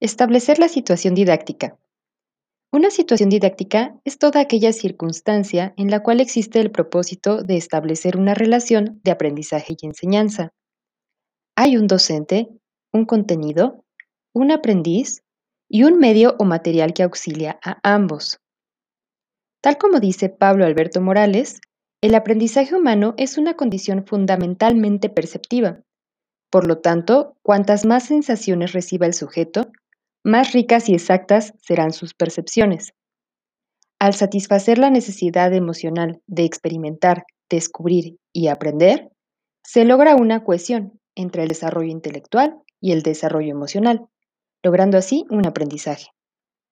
Establecer la situación didáctica. Una situación didáctica es toda aquella circunstancia en la cual existe el propósito de establecer una relación de aprendizaje y enseñanza. Hay un docente, un contenido, un aprendiz y un medio o material que auxilia a ambos. Tal como dice Pablo Alberto Morales, el aprendizaje humano es una condición fundamentalmente perceptiva. Por lo tanto, cuantas más sensaciones reciba el sujeto, más ricas y exactas serán sus percepciones. Al satisfacer la necesidad emocional de experimentar, descubrir y aprender, se logra una cohesión entre el desarrollo intelectual y el desarrollo emocional, logrando así un aprendizaje.